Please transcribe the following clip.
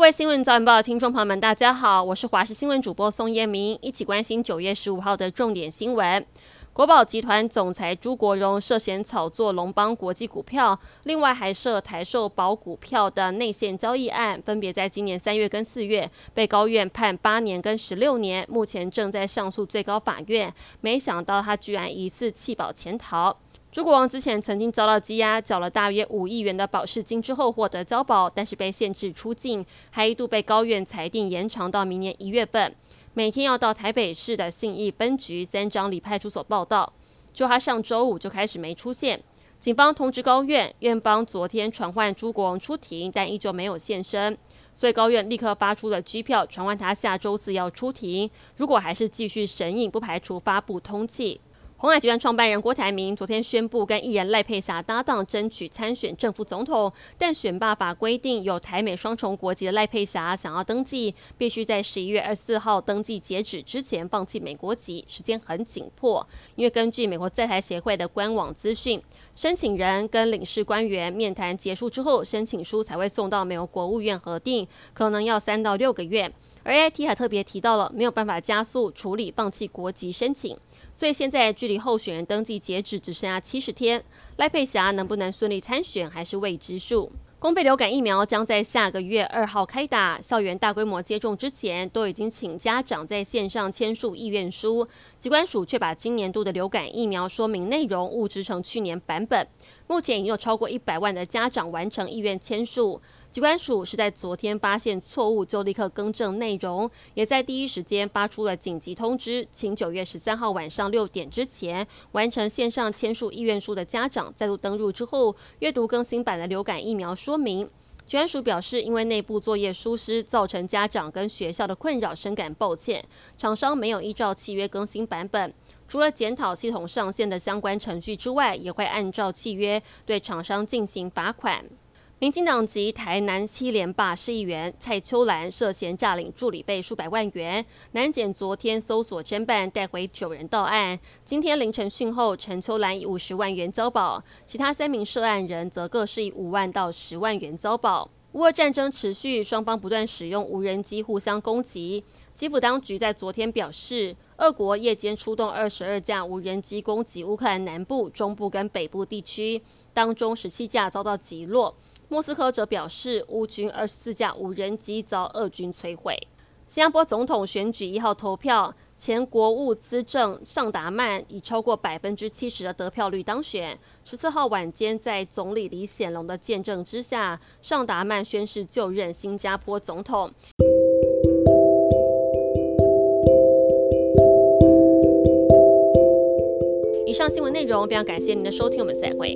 各位新闻早晚报听众朋友们，大家好，我是华视新闻主播宋彦明，一起关心九月十五号的重点新闻。国宝集团总裁朱国荣涉嫌炒作龙邦国际股票，另外还涉台售保股票的内线交易案，分别在今年三月跟四月被高院判八年跟十六年，目前正在上诉最高法院。没想到他居然疑似弃保潜逃。朱国荣之前曾经遭到羁押，缴了大约五亿元的保释金之后获得交保，但是被限制出境，还一度被高院裁定延长到明年一月份，每天要到台北市的信义分局三张里派出所报到。就他上周五就开始没出现，警方通知高院，院方昨天传唤朱国荣出庭，但依旧没有现身，所以高院立刻发出了拘票，传唤他下周四要出庭。如果还是继续审议，不排除发布通缉。鸿海集团创办人郭台铭昨天宣布跟艺人赖佩霞搭档争取参选正副总统，但选罢法规定有台美双重国籍的赖佩霞想要登记，必须在十一月二十四号登记截止之前放弃美国籍，时间很紧迫。因为根据美国在台协会的官网资讯，申请人跟领事官员面谈结束之后，申请书才会送到美国国务院核定，可能要三到六个月。而 IT 还特别提到了没有办法加速处理放弃国籍申请。所以现在距离候选人登记截止只剩下七十天，赖佩霞能不能顺利参选还是未知数。公费流感疫苗将在下个月二号开打，校园大规模接种之前都已经请家长在线上签署意愿书，疾管署却把今年度的流感疫苗说明内容误植成去年版本。目前已经有超过一百万的家长完成意愿签署。疾管署是在昨天发现错误，就立刻更正内容，也在第一时间发出了紧急通知，请九月十三号晚上六点之前完成线上签署意愿书的家长再度登入之后，阅读更新版的流感疫苗说明。疾管署表示，因为内部作业疏失，造成家长跟学校的困扰，深感抱歉。厂商没有依照契约更新版本，除了检讨系统上线的相关程序之外，也会按照契约对厂商进行罚款。民进党籍台南七连霸市议员蔡秋兰涉嫌诈领助理费数百万元，南检昨天搜索侦办，带回九人到案。今天凌晨讯后，陈秋兰以五十万元交保，其他三名涉案人则各是以五万到十万元交保。乌俄战争持续，双方不断使用无人机互相攻击。基辅当局在昨天表示，俄国夜间出动二十二架无人机攻击乌克兰南部、中部跟北部地区，当中十七架遭到击落。莫斯科则表示，乌军二十四架无人机遭俄军摧毁。新加坡总统选举一号投票，前国务资政尚达曼以超过百分之七十的得票率当选。十四号晚间，在总理李显龙的见证之下，尚达曼宣誓就任新加坡总统。以上新闻内容非常感谢您的收听，我们再会。